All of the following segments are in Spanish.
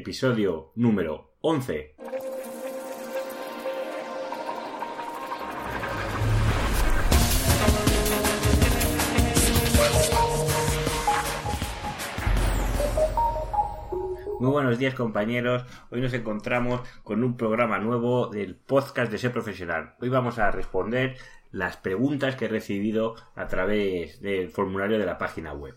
episodio número 11. Muy buenos días compañeros, hoy nos encontramos con un programa nuevo del podcast de Ser Profesional. Hoy vamos a responder las preguntas que he recibido a través del formulario de la página web.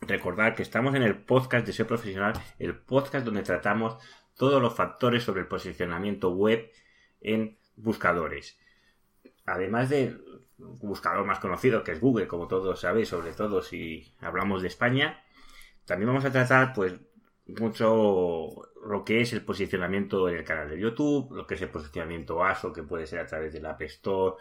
Recordad que estamos en el podcast de Ser Profesional, el podcast donde tratamos todos los factores sobre el posicionamiento web en buscadores. Además del buscador más conocido que es Google, como todos sabéis, sobre todo si hablamos de España, también vamos a tratar pues mucho lo que es el posicionamiento en el canal de YouTube, lo que es el posicionamiento ASO, que puede ser a través del App Store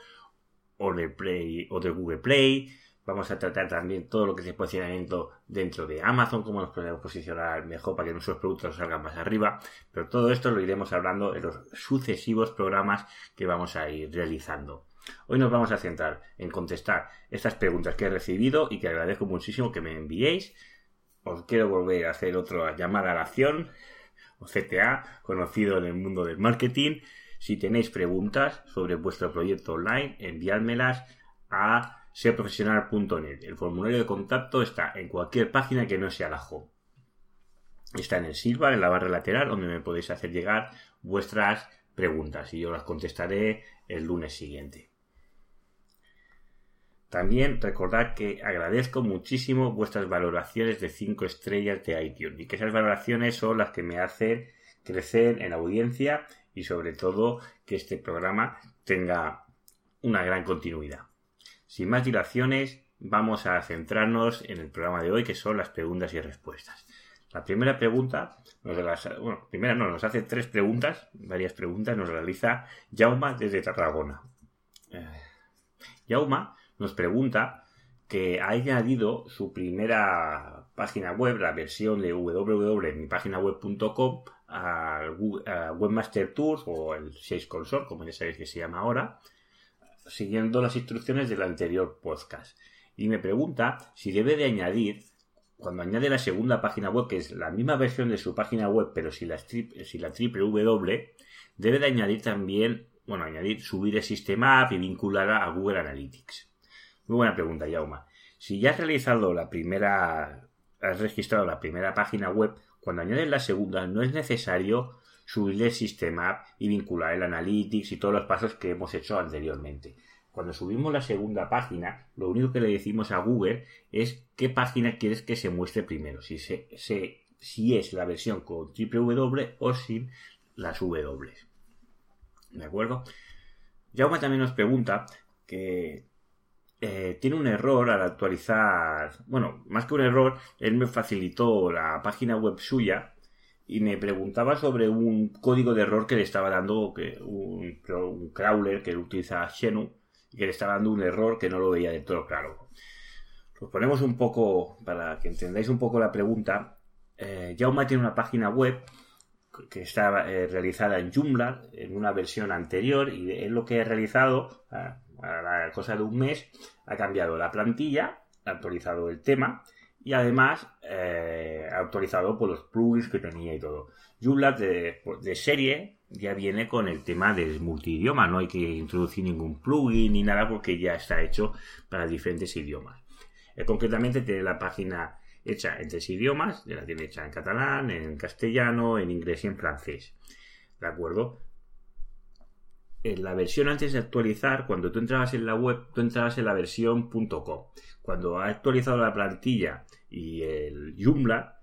o del Play o de Google Play. Vamos a tratar también todo lo que es el posicionamiento dentro de Amazon, cómo nos podemos posicionar mejor para que nuestros productos salgan más arriba. Pero todo esto lo iremos hablando en los sucesivos programas que vamos a ir realizando. Hoy nos vamos a centrar en contestar estas preguntas que he recibido y que agradezco muchísimo que me enviéis os quiero volver a hacer otra llamada a la acción, o CTA, conocido en el mundo del marketing. Si tenéis preguntas sobre vuestro proyecto online, enviádmelas a serprofesional.net. El formulario de contacto está en cualquier página que no sea la home. Está en el silver, en la barra lateral, donde me podéis hacer llegar vuestras preguntas y yo las contestaré el lunes siguiente. También recordad que agradezco muchísimo vuestras valoraciones de 5 estrellas de iTunes y que esas valoraciones son las que me hacen crecer en audiencia y sobre todo que este programa tenga una gran continuidad. Sin más dilaciones, vamos a centrarnos en el programa de hoy que son las preguntas y respuestas. La primera pregunta, nos bueno, primera no, nos hace tres preguntas, varias preguntas, nos realiza Jauma desde Tarragona. Eh, Jauma nos pregunta que ha añadido su primera página web, la versión de www.mipáginaweb.com a Webmaster Tools o el 6 Console, como ya sabéis que se llama ahora, siguiendo las instrucciones del anterior podcast. Y me pregunta si debe de añadir, cuando añade la segunda página web, que es la misma versión de su página web, pero si la, si la triple W, debe de añadir también, bueno, añadir, subir el sistema app y vincularla a Google Analytics. Muy buena pregunta, Yauma. Si ya has realizado la primera, has registrado la primera página web, cuando añades la segunda no es necesario subir el sistema y vincular el analytics y todos los pasos que hemos hecho anteriormente. Cuando subimos la segunda página, lo único que le decimos a Google es qué página quieres que se muestre primero, si, es la versión con triple W o sin las W. ¿De acuerdo? Yauma también nos pregunta que eh, tiene un error al actualizar. Bueno, más que un error, él me facilitó la página web suya y me preguntaba sobre un código de error que le estaba dando que un, crawler que utiliza Xenu y que le estaba dando un error que no lo veía de todo claro. Pues ponemos un poco, para que entendáis un poco la pregunta, eh, tiene una página web que está eh, realizada en Joomla en una versión anterior y es lo que he realizado, ah, a la cosa de un mes, ha cambiado la plantilla, ha actualizado el tema y además eh, actualizado por los plugins que tenía y todo. Joomla de, serie ya viene con el tema del multidioma, no hay que introducir ningún plugin ni nada porque ya está hecho para diferentes idiomas. Eh, concretamente tiene la página hecha en tres idiomas, la tiene hecha en catalán, en castellano, en inglés y en francés. ¿De acuerdo? En la versión antes de actualizar, cuando tú entrabas en la web, tú entrabas en la versión .com. Cuando ha actualizado la plantilla y el Joomla,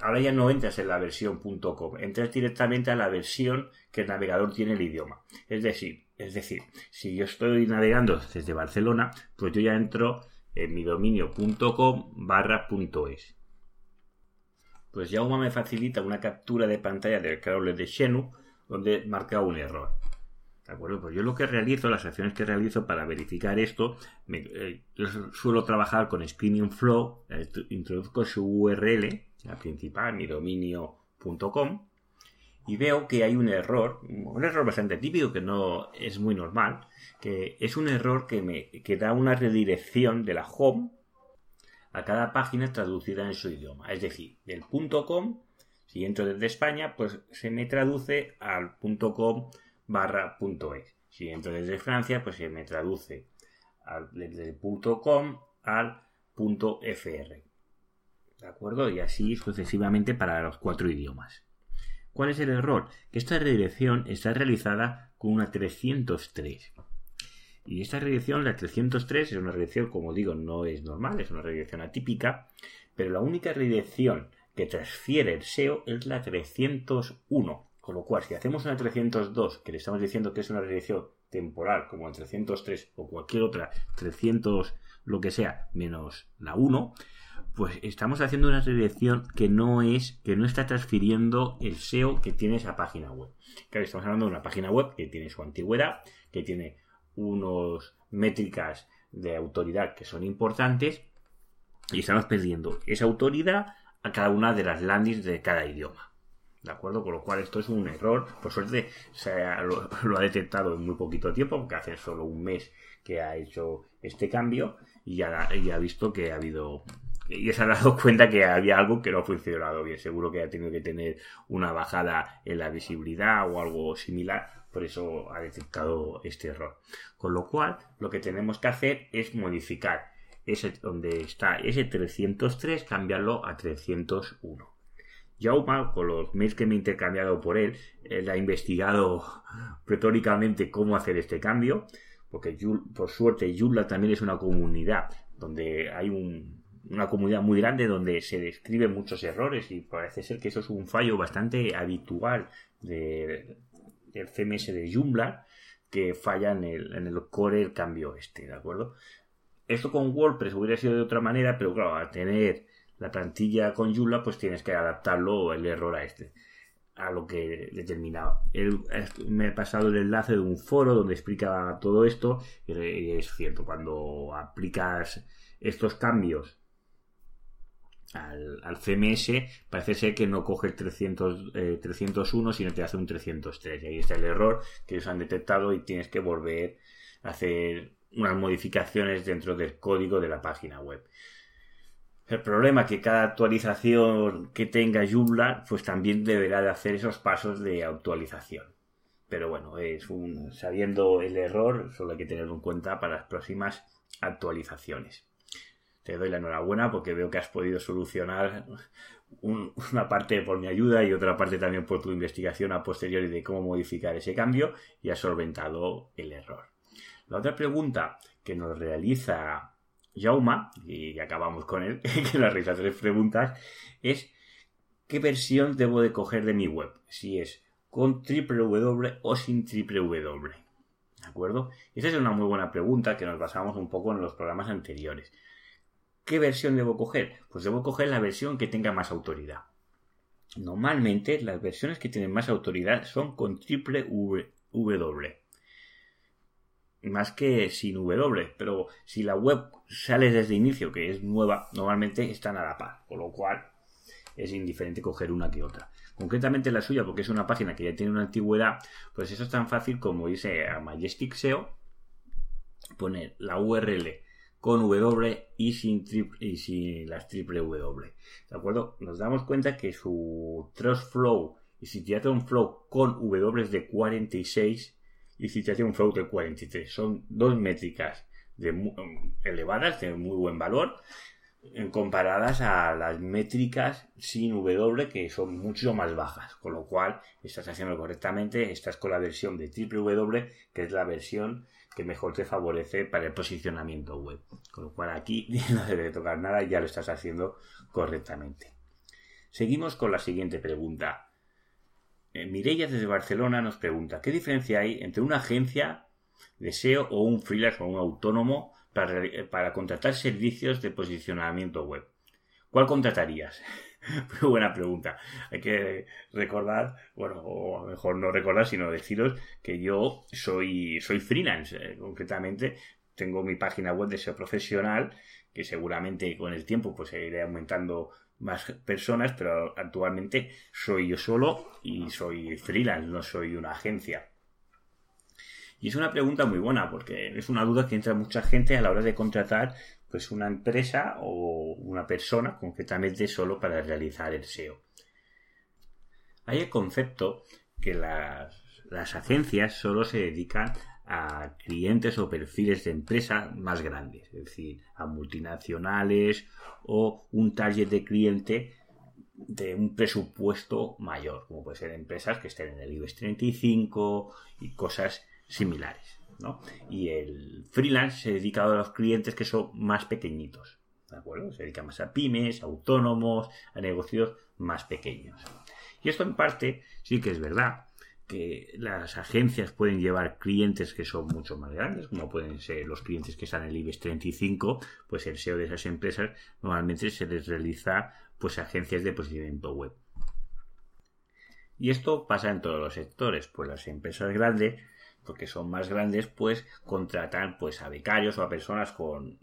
ahora ya no entras en la versión .com, entras directamente a la versión que el navegador tiene el idioma. Es decir, es decir, si yo estoy navegando desde Barcelona, pues yo ya entro en mi dominio.com barra .es. Pues Jauma me facilita una captura de pantalla del crawler de Xenu donde marca un error. ¿De acuerdo? Pues yo lo que realizo, las acciones que realizo para verificar esto, eh, yo suelo trabajar con Screening Flow, introduzco su URL, la principal, mi dominio.com, y veo que hay un error, un error bastante típico que no es muy normal, que es un error que me que da una redirección de la home a cada página traducida en su idioma. Es decir, del .com Si entro desde España, pues se me traduce al .com barra .es. Si entro desde Francia, pues se me traduce desde el .com al .fr. ¿De acuerdo? Y así sucesivamente para los cuatro idiomas. ¿Cuál es el error? Que esta redirección está realizada con una 303. Y esta redirección, la 303, es una redirección, como digo, no es normal, es una redirección atípica, pero la única redirección que transfiere el SEO es la 301. Con lo cual, si hacemos una 302, que le estamos diciendo que es una redirección temporal, como el 303 o cualquier otra 300, lo que sea, menos la 1, pues estamos haciendo una redirección que no es, que no está transfiriendo el SEO que tiene esa página web. Claro, estamos hablando de una página web que tiene su antigüedad, que tiene unos métricas de autoridad que son importantes y estamos perdiendo esa autoridad a cada una de las landings de cada idioma. ¿De acuerdo? Con lo cual esto es un error. Por suerte se lo, ha detectado en muy poquito tiempo, porque hace solo un mes que ha hecho este cambio y ya, ha visto que ha habido y se ha dado cuenta que había algo que no ha funcionado bien. Seguro que ha tenido que tener una bajada en la visibilidad o algo similar. Por eso ha detectado este error. Con lo cual, lo que tenemos que hacer es modificar ese donde está ese 303, cambiarlo a 301. Jauma, con los mails que me he intercambiado por él, él ha investigado retóricamente cómo hacer este cambio, porque por suerte Joomla también es una comunidad donde hay un, una comunidad muy grande donde se describen muchos errores y parece ser que eso es un fallo bastante habitual de, del CMS de Joomla que falla en el, en el core el cambio este, ¿de acuerdo? Esto con WordPress hubiera sido de otra manera, pero claro, al tener la plantilla con Joomla, pues tienes que adaptarlo el error a este a lo que determinaba. me he pasado el enlace de un foro donde explica todo esto y es cierto, cuando aplicas estos cambios al, CMS, parece ser que no coge el 300, 301, eh, sino que hace un 303. Y ahí está el error que ellos han detectado y tienes que volver a hacer unas modificaciones dentro del código de la página web. El problema es que cada actualización que tenga Joomla, pues también deberá de hacer esos pasos de actualización. Pero bueno, es un, sabiendo el error, solo hay que tenerlo en cuenta para las próximas actualizaciones te doy la enhorabuena porque veo que has podido solucionar una parte por mi ayuda y otra parte también por tu investigación a posteriori de cómo modificar ese cambio y has solventado el error. La otra pregunta que nos realiza Jauma, y acabamos con él, que nos realiza tres preguntas, es ¿qué versión debo de coger de mi web? Si es con www o sin www. ¿De acuerdo? Esa es una muy buena pregunta que nos basamos un poco en los programas anteriores. ¿Qué versión debo coger? Pues debo coger la versión que tenga más autoridad. Normalmente las versiones que tienen más autoridad son con triple W. Más que sin W. Pero si la web sale desde inicio, que es nueva, normalmente están a la par. Con lo cual es indiferente coger una que otra. Concretamente la suya, porque es una página que ya tiene una antigüedad, pues eso es tan fácil como irse a Majestic SEO, poner la URL con W y sin, y sin las triple W. ¿De acuerdo? Nos damos cuenta que su Trust Flow y si te hace un flow con W de 46 y si te hace un flow de 43. Son dos métricas de elevadas, de muy buen valor, comparadas a las métricas sin W que son mucho más bajas. Con lo cual, estás haciendo correctamente, estás con la versión de W, que es la versión que mejor te favorece para el posicionamiento web. Con lo cual aquí no debe tocar nada ya lo estás haciendo correctamente. Seguimos con la siguiente pregunta. Eh, Mireia desde Barcelona nos pregunta, ¿qué diferencia hay entre una agencia de SEO o un freelance o un autónomo para, para contratar servicios de posicionamiento web? ¿Cuál contratarías? Muy buena pregunta. Hay que recordar, bueno, o mejor no recordar, sino deciros que yo soy, soy freelance. Eh, concretamente, tengo mi página web de SEO profesional, que seguramente con el tiempo pues iré aumentando más personas, pero actualmente soy yo solo y soy freelance, no soy una agencia. Y es una pregunta muy buena porque es una duda que entra mucha gente a la hora de contratar pues una empresa o una persona concretamente solo para realizar el SEO. Hay el concepto que las, las agencias solo se dedican a clientes o perfiles de empresa más grandes, es decir, a multinacionales o un target de cliente de un presupuesto mayor, como puede ser empresas que estén en el IBEX 35 y cosas similares. ¿no? Y el freelance se dedica a los clientes que son más pequeñitos, ¿de acuerdo? Se dedica más a pymes, autónomos, a negocios más pequeños. Y esto en parte sí que es verdad, que las agencias pueden llevar clientes que son mucho más grandes, como pueden ser los clientes que están en el IBEX 35, pues el SEO de esas empresas normalmente se les realiza pues agencias de posicionamiento web. Y esto pasa en todos los sectores, pues las empresas grandes, porque son más grandes, pues contratan pues a becarios o a personas con,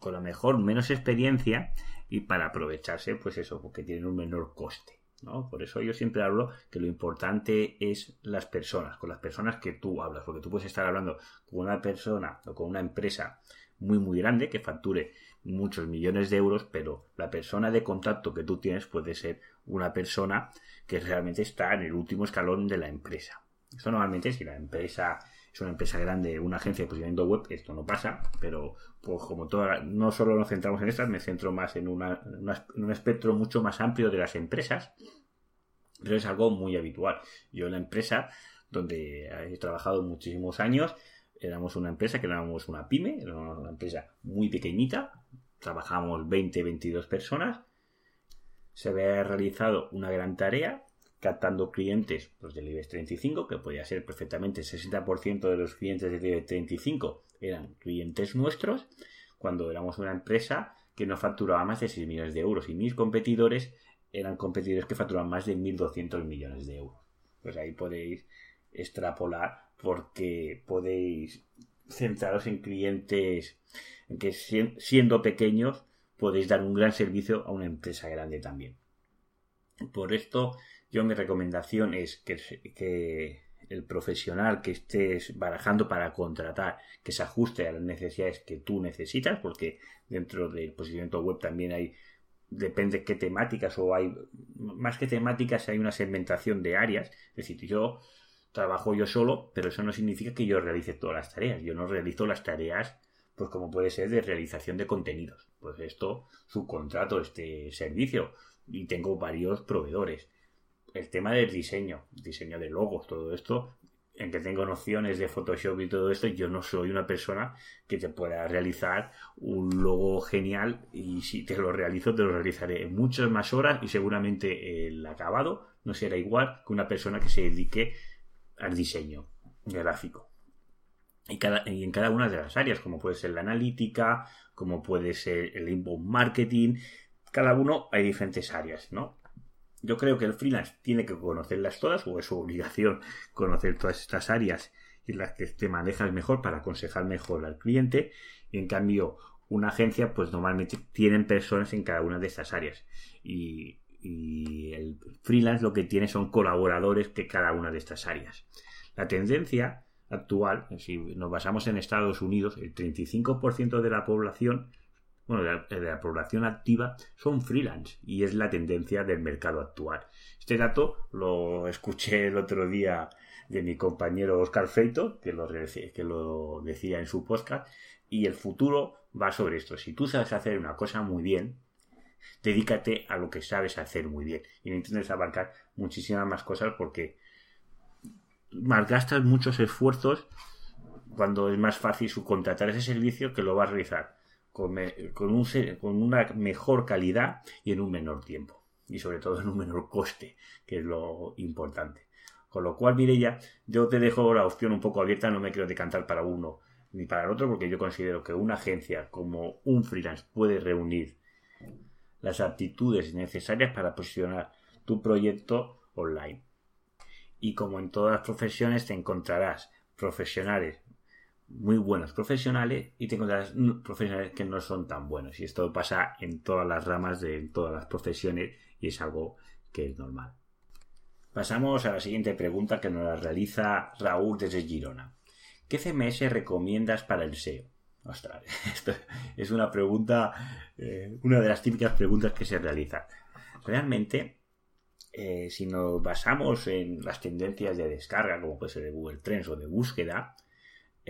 con a lo mejor menos experiencia y para aprovecharse pues eso, porque tienen un menor coste. Por eso yo siempre hablo que lo importante es las personas, con las personas que tú hablas, porque tú puedes estar hablando con una persona o con una empresa muy muy grande que facture muchos millones de euros, pero la persona de contacto que tú tienes puede ser una persona que realmente está en el último escalón de la empresa. Eso normalmente si la empresa es una empresa grande, una agencia de posicionamiento web, esto no pasa, pero pues como toda, no solo nos centramos en estas, me centro más en, un espectro mucho más amplio de las empresas, pero es algo muy habitual. Yo en la empresa donde he trabajado muchísimos años, éramos una empresa que éramos una pyme, era una empresa muy pequeñita, trabajamos 20, 22 personas, se había realizado una gran tarea captando clientes pues, del IBEX 35, que podía ser perfectamente el 60% de los clientes del IBEX 35 eran clientes nuestros, cuando éramos una empresa que no facturaba más de 6 millones de euros y mis competidores eran competidores que facturaban más de 1.200 millones de euros. Pues ahí podéis extrapolar porque podéis centraros en clientes en que siendo pequeños podéis dar un gran servicio a una empresa grande también. Por esto yo mi recomendación es que, el profesional que estés barajando para contratar, que se ajuste a las necesidades que tú necesitas, porque dentro del posicionamiento web también hay, depende qué temáticas o hay, más que temáticas hay una segmentación de áreas, es decir, yo trabajo yo solo, pero eso no significa que yo realice todas las tareas, yo no realizo las tareas pues como puede ser de realización de contenidos, pues esto subcontrato este servicio y tengo varios proveedores el tema del diseño, diseño de logos, todo esto, en que tengo nociones de Photoshop y todo esto, yo no soy una persona que te pueda realizar un logo genial y si te lo realizo, te lo realizaré en muchas más horas y seguramente el acabado no será igual que una persona que se dedique al diseño gráfico. Y, cada, y en cada una de las áreas, como puede ser la analítica, como puede ser el inbound marketing, cada uno hay diferentes áreas, ¿no? Yo creo que el freelance tiene que conocerlas todas, o es su obligación conocer todas estas áreas y las que te manejas mejor para aconsejar mejor al cliente. Y en cambio, una agencia, pues normalmente tienen personas en cada una de estas áreas. Y, y el freelance lo que tiene son colaboradores de cada una de estas áreas. La tendencia actual, si nos basamos en Estados Unidos, el 35% de la población bueno, de la, población activa son freelance y es la tendencia del mercado actual. Este dato lo escuché el otro día de mi compañero Oscar Feito, que lo, que lo decía en su podcast, y el futuro va sobre esto. Si tú sabes hacer una cosa muy bien, dedícate a lo que sabes hacer muy bien y no intentes abarcar muchísimas más cosas porque malgastas muchos esfuerzos cuando es más fácil subcontratar ese servicio que lo vas a realizar con, un, con una mejor calidad y en un menor tiempo. Y sobre todo en un menor coste, que es lo importante. Con lo cual, Mireya, yo te dejo la opción un poco abierta, no me quiero decantar para uno ni para el otro, porque yo considero que una agencia como un freelance puede reunir las aptitudes necesarias para posicionar tu proyecto online. Y como en todas las profesiones te encontrarás profesionales muy buenos profesionales y tengo las profesionales que no son tan buenos. Y esto pasa en todas las ramas de todas las profesiones y es algo que es normal. Pasamos a la siguiente pregunta que nos la realiza Raúl desde Girona. ¿Qué CMS recomiendas para el SEO? Ostras, esto es una pregunta, eh, una de las típicas preguntas que se realiza. Realmente, eh, si nos basamos en las tendencias de descarga, como puede ser de Google Trends o de búsqueda,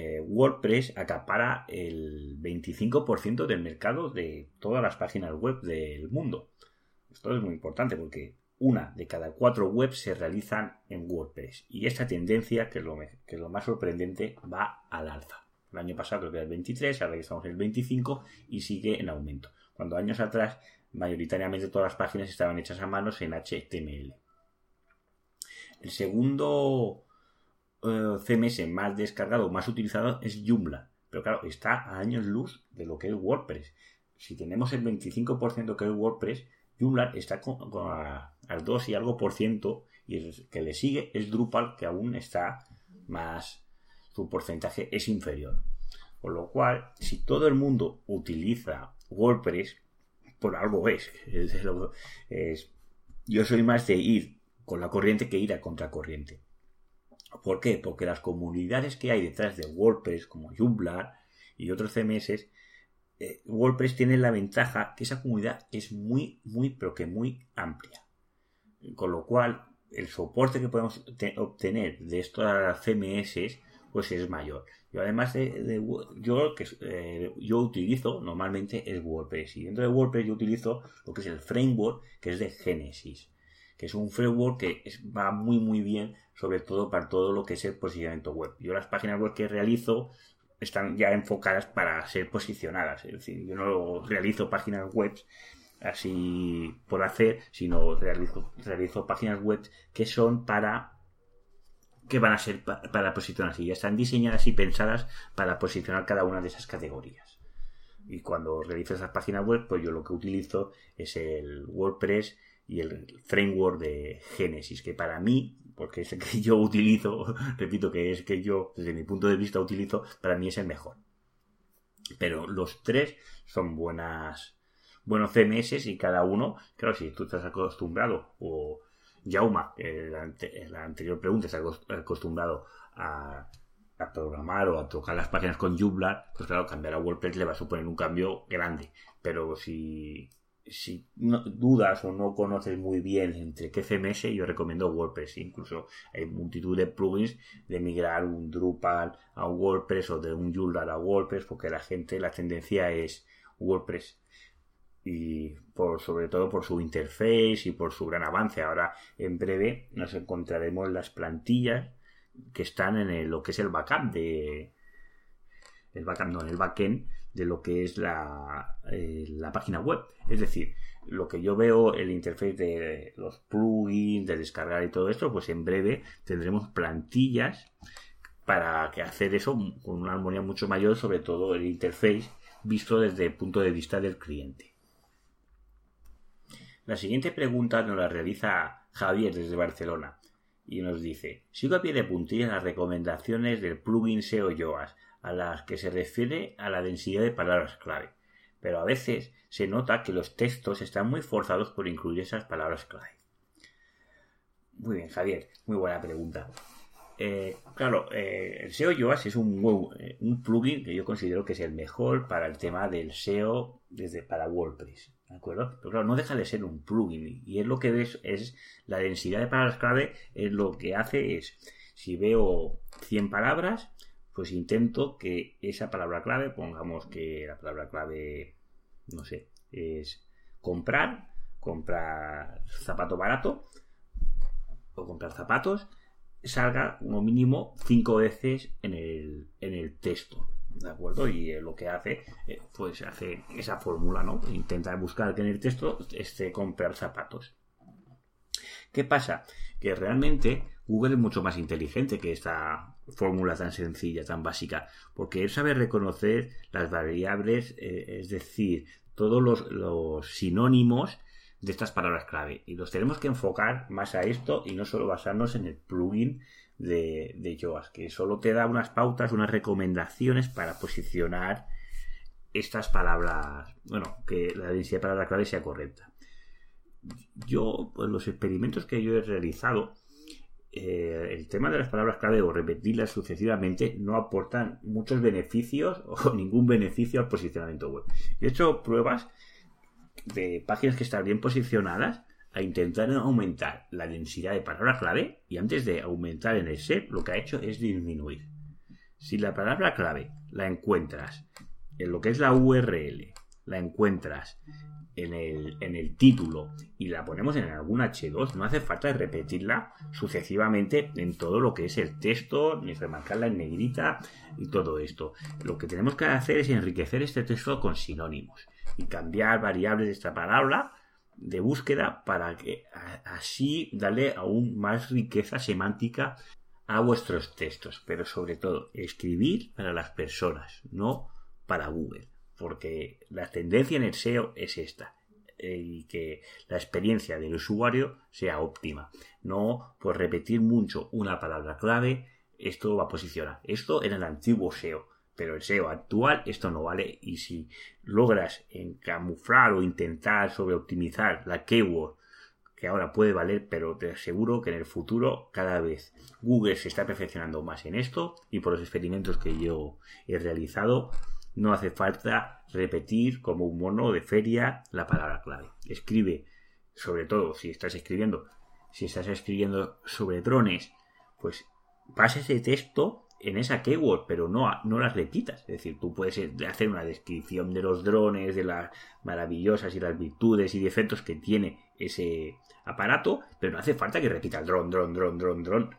eh, WordPress acapara el 25% del mercado de todas las páginas web del mundo. Esto es muy importante porque una de cada cuatro webs se realizan en WordPress. Y esta tendencia, que es lo, que es lo más sorprendente, va al alza. El año pasado creo que era el 23, ahora estamos en el 25 y sigue en aumento. Cuando años atrás, mayoritariamente todas las páginas estaban hechas a manos en HTML. El segundo eh, CMS más descargado, más utilizado es Joomla. Pero claro, está a años luz de lo que es WordPress. Si tenemos el 25% que es WordPress, Joomla está con, al 2 y algo por ciento y el que le sigue es Drupal que aún está más su porcentaje es inferior con lo cual si todo el mundo utiliza WordPress por algo es, yo soy más de ir con la corriente que ir a contracorriente ¿por qué? porque las comunidades que hay detrás de WordPress como Joomla y otros CMS eh, WordPress tiene la ventaja que esa comunidad es muy, muy, pero que muy amplia. Con lo cual, el soporte que podemos obtener de estas CMS pues es mayor. Yo además de, yo que eh, yo utilizo normalmente es WordPress y dentro de WordPress yo utilizo lo que es el framework que es de Genesis, que es un framework que va muy muy bien sobre todo para todo lo que es el posicionamiento web. Yo las páginas web que realizo están ya enfocadas para ser posicionadas. Es decir, yo no realizo páginas web así por hacer, sino realizo, realizo páginas web que son para que van a ser para, posicionar y ya están diseñadas y pensadas para posicionar cada una de esas categorías. Y cuando realizo esas páginas web, pues yo lo que utilizo es el WordPress y el framework de Genesis, que para mí porque es el que yo utilizo, repito que es que yo desde mi punto de vista utilizo, para mí es el mejor. Pero los tres son buenas, buenos CMS y cada uno, claro, si tú estás acostumbrado, o Jauma, en la, anterior pregunta, está acostumbrado a, a, programar o a tocar las páginas con Joomla, pues claro, cambiar a WordPress le va a suponer un cambio grande. Pero si si no, dudas o no conoces muy bien entre qué CMS, yo recomiendo WordPress. Incluso hay multitud de plugins de migrar un Drupal a WordPress o de un Joomla a WordPress, porque la gente, la tendencia es WordPress. Y por, sobre todo por su interface y por su gran avance. Ahora, en breve, nos encontraremos las plantillas que están en lo que es el backup de. El backup, no, en el backend de lo que es eh, la, página web. Es decir, lo que yo veo, el interface de los plugins, de descargar y todo esto, pues en breve tendremos plantillas para que hacer eso con una armonía mucho mayor, sobre todo el interface visto desde el punto de vista del cliente. La siguiente pregunta nos la realiza Javier desde Barcelona y nos dice, sigo a pie de puntilla las recomendaciones del plugin SEO Yoast a las que se refiere a la densidad de palabras clave, pero a veces se nota que los textos están muy forzados por incluir esas palabras clave. Muy bien, Javier, muy buena pregunta. Eh, claro, eh, el SEO Yoast es un, eh, un, plugin que yo considero que es el mejor para el tema del SEO desde para WordPress. ¿De acuerdo? Pero claro, no deja de ser un plugin. Y es lo que ves, es la densidad de palabras clave, es lo que hace es, si veo 100 palabras, pues intento que esa palabra clave, pongamos que la palabra clave, no sé, es comprar, comprar zapato barato o comprar zapatos, salga como mínimo cinco veces en el, en el texto. ¿De acuerdo? Y lo que hace, eh, pues hace esa fórmula, ¿no? Intenta buscar que en el texto esté comprar zapatos. ¿Qué pasa? Que realmente Google es mucho más inteligente que esta fórmula tan sencilla, tan básica, porque él sabe reconocer las variables, eh, es decir, todos los, sinónimos de estas palabras clave. Y los tenemos que enfocar más a esto y no solo basarnos en el plugin de, de que solo te da unas pautas, unas recomendaciones para posicionar estas palabras, bueno, que la densidad de palabras clave sea correcta. Yo, pues los experimentos que yo he realizado, eh, el tema de las palabras clave o repetirlas sucesivamente no aportan muchos beneficios o ningún beneficio al posicionamiento web. He hecho pruebas de páginas que están bien posicionadas a intentar aumentar la densidad de palabra clave y antes de aumentar en el set lo que ha hecho es disminuir. Si la palabra clave la encuentras en lo que es la URL, la encuentras en el, en el, título y la ponemos en algún H2, no hace falta repetirla sucesivamente en todo lo que es el texto, ni remarcarla en negrita y todo esto. Lo que tenemos que hacer es enriquecer este texto con sinónimos y cambiar variables de esta palabra de búsqueda para que así darle aún más riqueza semántica a vuestros textos, pero sobre todo escribir para las personas, no para Google, porque la tendencia en el SEO es esta y que la experiencia del usuario sea óptima, no por repetir mucho una palabra clave, esto va a posicionar. Esto en el antiguo SEO, pero el SEO actual esto no vale y si logras encamuflar o intentar sobreoptimizar la keyword que ahora puede valer, pero te aseguro que en el futuro cada vez Google se está perfeccionando más en esto y por los experimentos que yo he realizado no hace falta repetir como un mono de feria la palabra clave. Escribe, sobre todo si estás escribiendo, si estás escribiendo sobre drones, pues pasa ese texto en esa keyword, pero no, no las repitas. Es decir, tú puedes hacer una descripción de los drones, de las maravillosas y las virtudes y defectos que tiene ese aparato, pero no hace falta que repita dron, dron, dron, dron, dron.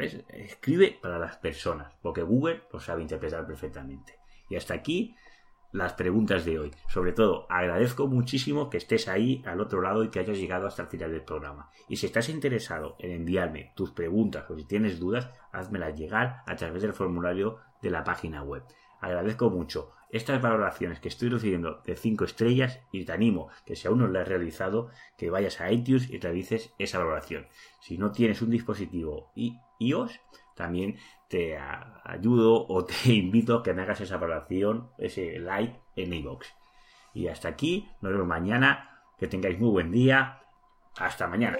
Escribe para las personas, porque Google lo sabe interpretar perfectamente. Y hasta aquí las preguntas de hoy. Sobre todo, agradezco muchísimo que estés ahí al otro lado y que hayas llegado hasta el final del programa. Y si estás interesado en enviarme tus preguntas o si tienes dudas, házmelas llegar a través del formulario de la página web. Agradezco mucho estas valoraciones que estoy recibiendo de 5 estrellas y te animo que si aún no las has realizado, que vayas a iTunes y realices esa valoración. Si no tienes un dispositivo iOS, también te ayudo o te invito a que me hagas esa valoración, ese like en iVoox. Y hasta aquí, nos vemos mañana, que tengáis muy buen día, hasta mañana.